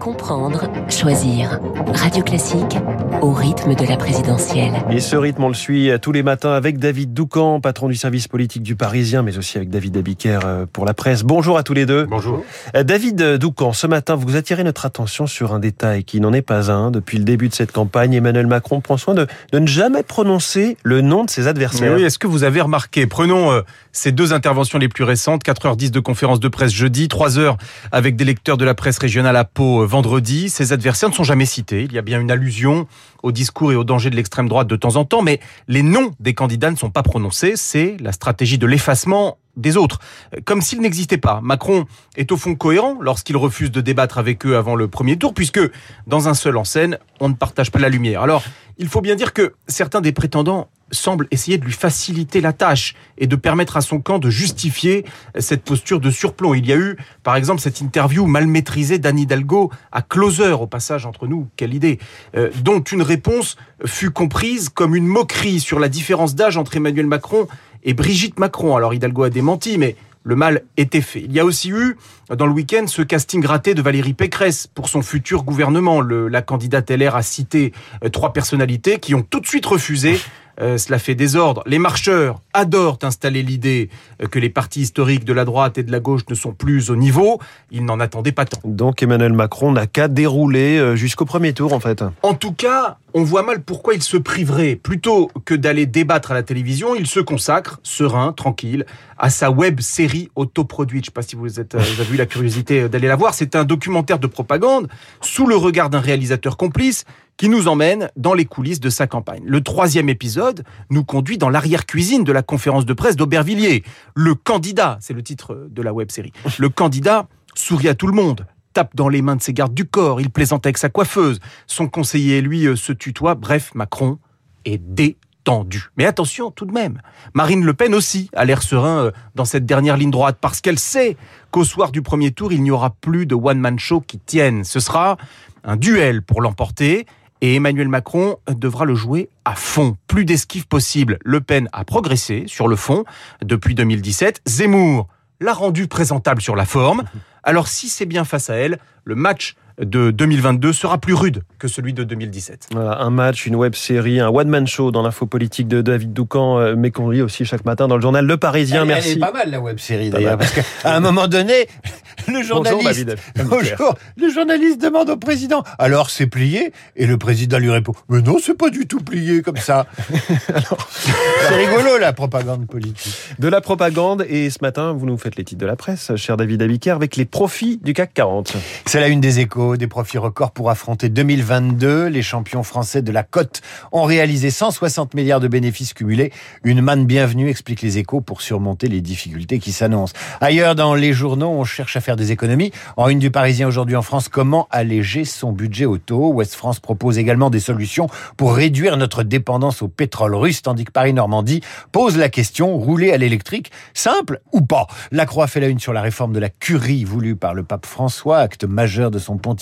Comprendre, choisir. Radio Classique au rythme de la présidentielle. Et ce rythme, on le suit tous les matins avec David Doucan, patron du service politique du Parisien, mais aussi avec David Abiker euh, pour la presse. Bonjour à tous les deux. Bonjour. Euh, David Doucan, ce matin, vous attirez notre attention sur un détail qui n'en est pas un. Depuis le début de cette campagne, Emmanuel Macron prend soin de, de ne jamais prononcer le nom de ses adversaires. oui, est-ce que vous avez remarqué Prenons euh, ces deux interventions les plus récentes, 4h10 de conférence de presse jeudi, 3 heures avec des lecteurs de la presse régionale à Pau vendredi. Ces adversaires ne sont jamais cités. Il y a bien une allusion au discours et au danger de l'extrême droite de temps en temps, mais les noms des candidats ne sont pas prononcés. C'est la stratégie de l'effacement des autres, comme s'ils n'existaient pas. Macron est au fond cohérent lorsqu'il refuse de débattre avec eux avant le premier tour, puisque dans un seul en scène, on ne partage pas la lumière. Alors, il faut bien dire que certains des prétendants semblent essayer de lui faciliter la tâche et de permettre à son camp de justifier cette posture de surplomb. Il y a eu, par exemple, cette interview mal maîtrisée d'Anne Hidalgo à Closer, au passage entre nous, quelle idée, euh, dont une réponse fut comprise comme une moquerie sur la différence d'âge entre Emmanuel Macron et Brigitte Macron. Alors Hidalgo a démenti, mais le mal était fait. Il y a aussi eu, dans le week-end, ce casting raté de Valérie Pécresse pour son futur gouvernement. La candidate LR a cité euh, trois personnalités qui ont tout de suite refusé euh, cela fait désordre. Les marcheurs adorent installer l'idée euh, que les partis historiques de la droite et de la gauche ne sont plus au niveau. Ils n'en attendaient pas tant. Donc Emmanuel Macron n'a qu'à dérouler euh, jusqu'au premier tour en fait. En tout cas, on voit mal pourquoi il se priverait. Plutôt que d'aller débattre à la télévision, il se consacre, serein, tranquille, à sa web série autoproduite. Je ne sais pas si vous, êtes, vous avez eu la curiosité d'aller la voir. C'est un documentaire de propagande sous le regard d'un réalisateur complice qui nous emmène dans les coulisses de sa campagne. Le troisième épisode nous conduit dans l'arrière-cuisine de la conférence de presse d'Aubervilliers. Le candidat, c'est le titre de la web-série, le candidat sourit à tout le monde, tape dans les mains de ses gardes du corps, il plaisante avec sa coiffeuse, son conseiller, lui, euh, se tutoie, bref, Macron est détendu. Mais attention tout de même, Marine Le Pen aussi a l'air serein euh, dans cette dernière ligne droite parce qu'elle sait qu'au soir du premier tour, il n'y aura plus de one-man show qui tienne. Ce sera un duel pour l'emporter et Emmanuel Macron devra le jouer à fond. Plus d'esquive possible. Le Pen a progressé sur le fond depuis 2017. Zemmour l'a rendu présentable sur la forme. Alors si c'est bien face à elle, le match de 2022 sera plus rude que celui de 2017. Voilà, un match, une web série, un one-man show dans l'info politique de David Doucan, euh, mais qu'on lit aussi chaque matin dans le journal Le Parisien. Elle, Merci. Elle est pas mal la web série d'ailleurs, parce qu'à un moment donné, le journaliste, bonjour, bonjour, le journaliste demande au président, alors c'est plié? Et le président lui répond, mais non, c'est pas du tout plié comme ça. c'est rigolo la propagande politique. De la propagande, et ce matin, vous nous faites les titres de la presse, cher David Abiker, avec les profits du CAC 40. C'est la une des échos, des profits records pour affronter 2022. Les champions français de la cote ont réalisé 160 milliards de bénéfices cumulés. Une manne bienvenue, explique les échos, pour surmonter les difficultés qui s'annoncent. Ailleurs, dans les journaux, on cherche à faire des économies. En une du Parisien aujourd'hui en France, comment alléger son budget auto Ouest France propose également des solutions pour réduire notre dépendance au pétrole russe, tandis que Paris-Normandie pose la question, rouler à l'électrique, simple ou pas? La Croix fait la une sur la réforme de la curie voulue par le pape François, acte majeur de son pontificat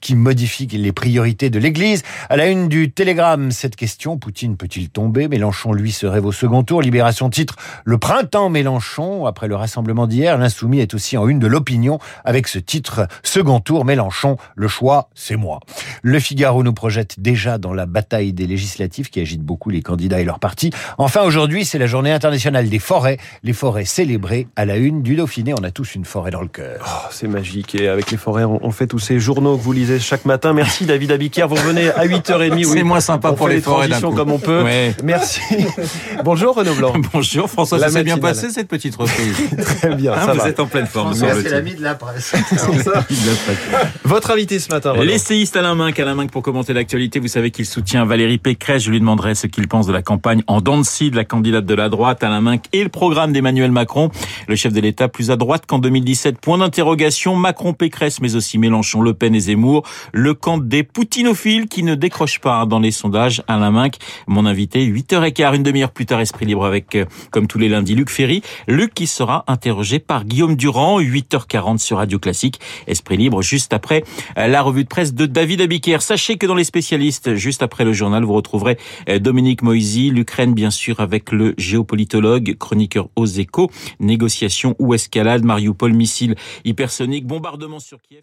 qui modifie les priorités de l'Église. À la une du Télégramme, cette question, Poutine peut-il tomber? Mélenchon, lui, se rêve au second tour. Libération titre, le printemps Mélenchon. Après le rassemblement d'hier, l'insoumis est aussi en une de l'opinion avec ce titre, second tour Mélenchon, le choix, c'est moi. Le Figaro nous projette déjà dans la bataille des législatives qui agite beaucoup les candidats et leurs partis. Enfin, aujourd'hui, c'est la journée internationale des forêts. Les forêts célébrées à la une du Dauphiné. On a tous une forêt dans le cœur. Oh, c'est magique. Et avec les forêts, on fait tous ces journaux que vous lisez chaque matin. Merci David Abiquière. Vous revenez à 8h30. Oui, c'est moins sympa on pour fait les forêts transitions comme on peut. Ouais. Merci. Bonjour Renaud Blanc. Bonjour François, ça s'est bien passé cette petite reprise. Très bien. Hein, ça vous va. êtes en pleine forme. C'est l'ami de la presse. Votre invité ce matin. L'essayiste Alain Minc, Alain Minc pour commenter l'actualité. Vous savez qu'il soutient Valérie Pécresse. Je lui demanderai ce qu'il pense de la campagne en dents de scie de la candidate de la droite, Alain Minc, et le programme d'Emmanuel Macron, le chef de l'État plus à droite qu'en 2017. Point d'interrogation, Macron-Pécresse, mais aussi Mélenchon, Le Pen et Zemmour. Le camp des poutinophiles qui ne décroche pas dans les sondages. Alain Minc, mon invité, 8h15, une demi-heure plus tard, Esprit Libre avec, euh, comme tous les lundis, Luc Ferry. Luc qui sera interrogé par Guillaume Durand, 8h40 sur Radio Classique. Esprit Libre, juste après euh, la revue de presse de David Abiker. Sachez que dans les spécialistes, juste après le journal, vous retrouverez euh, Dominique Moisy, l'Ukraine bien sûr avec le géopolitologue, chroniqueur aux échos, négociations ou escalade, Mariupol, missile hypersonique, bombardement sur Kiev.